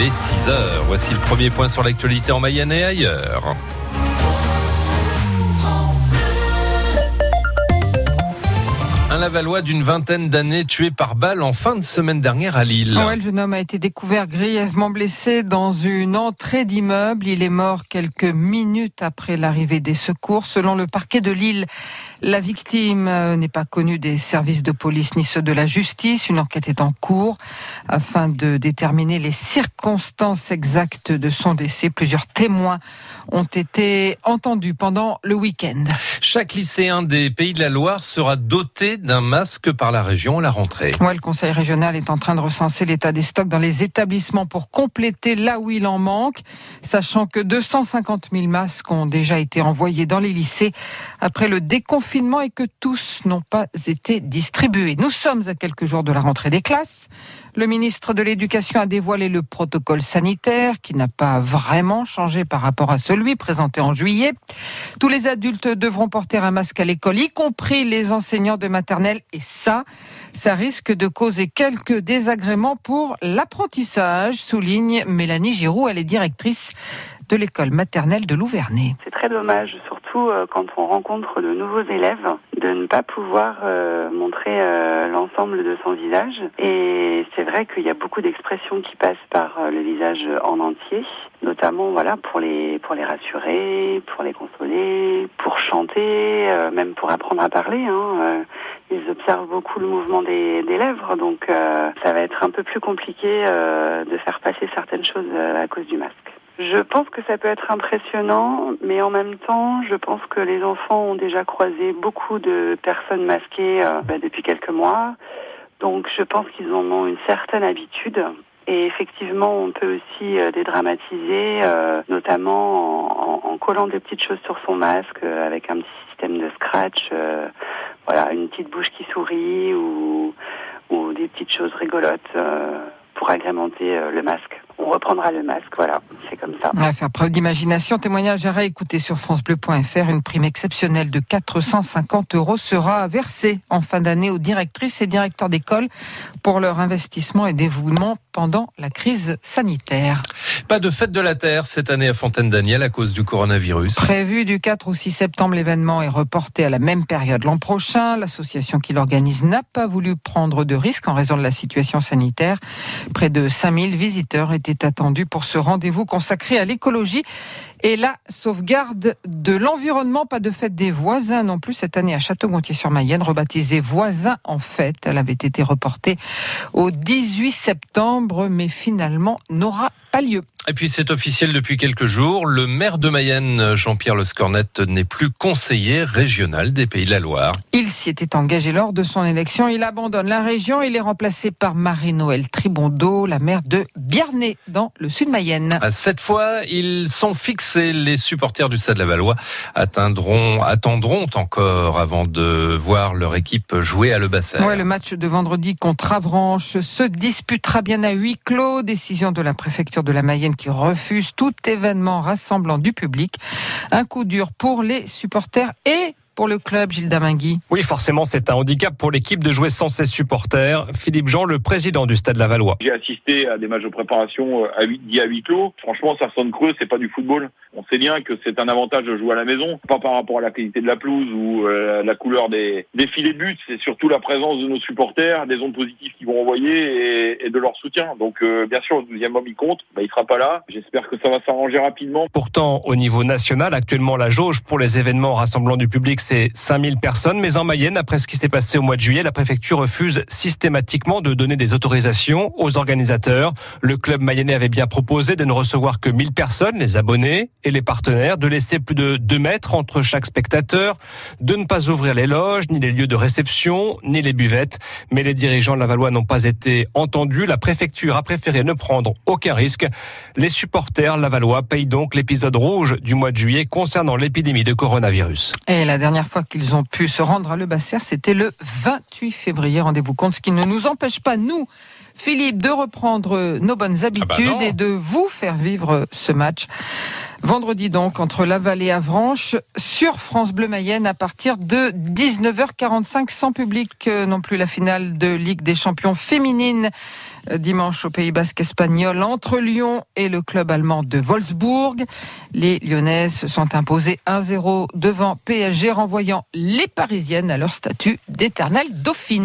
Il est 6 heures. Voici le premier point sur l'actualité en Mayenne et ailleurs. Lavallois d'une vingtaine d'années tué par balle en fin de semaine dernière à Lille. Ouais, le jeune homme a été découvert grièvement blessé dans une entrée d'immeuble. Il est mort quelques minutes après l'arrivée des secours. Selon le parquet de Lille, la victime euh, n'est pas connue des services de police ni ceux de la justice. Une enquête est en cours afin de déterminer les circonstances exactes de son décès. Plusieurs témoins ont été entendus pendant le week-end. Chaque lycéen des Pays de la Loire sera doté d'un masque par la région à la rentrée. Ouais, le conseil régional est en train de recenser l'état des stocks dans les établissements pour compléter là où il en manque, sachant que 250 000 masques ont déjà été envoyés dans les lycées après le déconfinement et que tous n'ont pas été distribués. Nous sommes à quelques jours de la rentrée des classes. Le ministre de l'Éducation a dévoilé le protocole sanitaire qui n'a pas vraiment changé par rapport à celui présenté en juillet. Tous les adultes devront porter un masque à l'école, y compris les enseignants de maternelle. Et ça, ça risque de causer quelques désagréments pour l'apprentissage, souligne Mélanie Giroux. Elle est directrice de l'école maternelle de Louvernay. C'est très dommage, surtout euh, quand on rencontre de nouveaux élèves, de ne pas pouvoir euh, montrer euh, l'ensemble de son visage. Et c'est vrai qu'il y a beaucoup d'expressions qui passent par le visage en entier, notamment voilà pour les pour les rassurer, pour les consoler, pour chanter, même pour apprendre à parler. Hein, ils observent beaucoup le mouvement des, des lèvres, donc ça va être un peu plus compliqué de faire passer certaines choses à cause du masque. Je pense que ça peut être impressionnant, mais en même temps, je pense que les enfants ont déjà croisé beaucoup de personnes masquées euh, bah, depuis quelques mois. Donc je pense qu'ils en ont une certaine habitude. Et effectivement, on peut aussi euh, dédramatiser, euh, notamment en, en, collant des petites choses sur son masque, avec un petit système de scratch, voilà, une petite bouche qui sourit ou, ou des petites choses rigolotes pour agrémenter le masque on reprendra le masque. Voilà, c'est comme ça. On va faire preuve d'imagination. Témoignage à réécouter sur FranceBleu.fr. Une prime exceptionnelle de 450 euros sera versée en fin d'année aux directrices et directeurs d'école pour leur investissement et dévouement pendant la crise sanitaire. Pas de fête de la Terre cette année à Fontaine-Daniel à cause du coronavirus. Prévu du 4 au 6 septembre, l'événement est reporté à la même période l'an prochain. L'association qui l'organise n'a pas voulu prendre de risques en raison de la situation sanitaire. Près de 5000 visiteurs étaient attendu pour ce rendez-vous consacré à l'écologie et la sauvegarde de l'environnement. Pas de fête des voisins non plus cette année à Château-Gontier-sur-Mayenne, rebaptisée Voisins en fête. Elle avait été reportée au 18 septembre, mais finalement n'aura pas lieu. Et puis c'est officiel depuis quelques jours, le maire de Mayenne, Jean-Pierre Lescornette, n'est plus conseiller régional des Pays de la Loire. Il s'y était engagé lors de son élection. Il abandonne la région. Il est remplacé par Marie-Noël Tribondo, la maire de Biarnay, dans le sud Mayenne. Cette fois, ils sont fixés. Les supporters du Stade Lavallois atteindront, attendront encore avant de voir leur équipe jouer à Le Bassin. Ouais, le match de vendredi contre Avranches se disputera bien à huis clos. Décision de la préfecture de la Mayenne qui refuse tout événement rassemblant du public. Un coup dur pour les supporters et pour le club, Gilles Damingui Oui, forcément, c'est un handicap pour l'équipe de jouer sans ses supporters. Philippe Jean, le président du Stade Lavallois. J'ai assisté à des matchs de préparation euh, à 8, dit à 8 clos. Franchement, ça sonne creux, c'est pas du football. On sait bien que c'est un avantage de jouer à la maison, pas par rapport à la qualité de la pelouse ou euh, la couleur des, des filets buts, c'est surtout la présence de nos supporters, des ondes positives qu'ils vont envoyer et, et, de leur soutien. Donc, euh, bien sûr, le deuxième homme, il compte. Bah, il sera pas là. J'espère que ça va s'arranger rapidement. Pourtant, au niveau national, actuellement, la jauge pour les événements rassemblant du public, c'est 5000 personnes. Mais en Mayenne, après ce qui s'est passé au mois de juillet, la préfecture refuse systématiquement de donner des autorisations aux organisateurs. Le club mayennais avait bien proposé de ne recevoir que 1000 personnes, les abonnés et les partenaires, de laisser plus de 2 mètres entre chaque spectateur, de ne pas ouvrir les loges, ni les lieux de réception, ni les buvettes. Mais les dirigeants de la Valois n'ont pas été entendus. La préfecture a préféré ne prendre aucun risque. Les supporters Lavallois payent donc l'épisode rouge du mois de juillet concernant l'épidémie de coronavirus. Et la dernière fois qu'ils ont pu se rendre à Le Basser, c'était le 28 février. Rendez-vous compte, ce qui ne nous empêche pas, nous, Philippe, de reprendre nos bonnes habitudes ah bah et de vous faire vivre ce match. Vendredi donc, entre Laval et Avranches, sur France Bleu Mayenne, à partir de 19h45, sans public euh, non plus la finale de Ligue des champions féminines euh, dimanche au Pays Basque espagnol entre Lyon et le club allemand de Wolfsburg. Les Lyonnaises se sont imposées 1-0 devant PSG, renvoyant les Parisiennes à leur statut d'éternelle dauphine.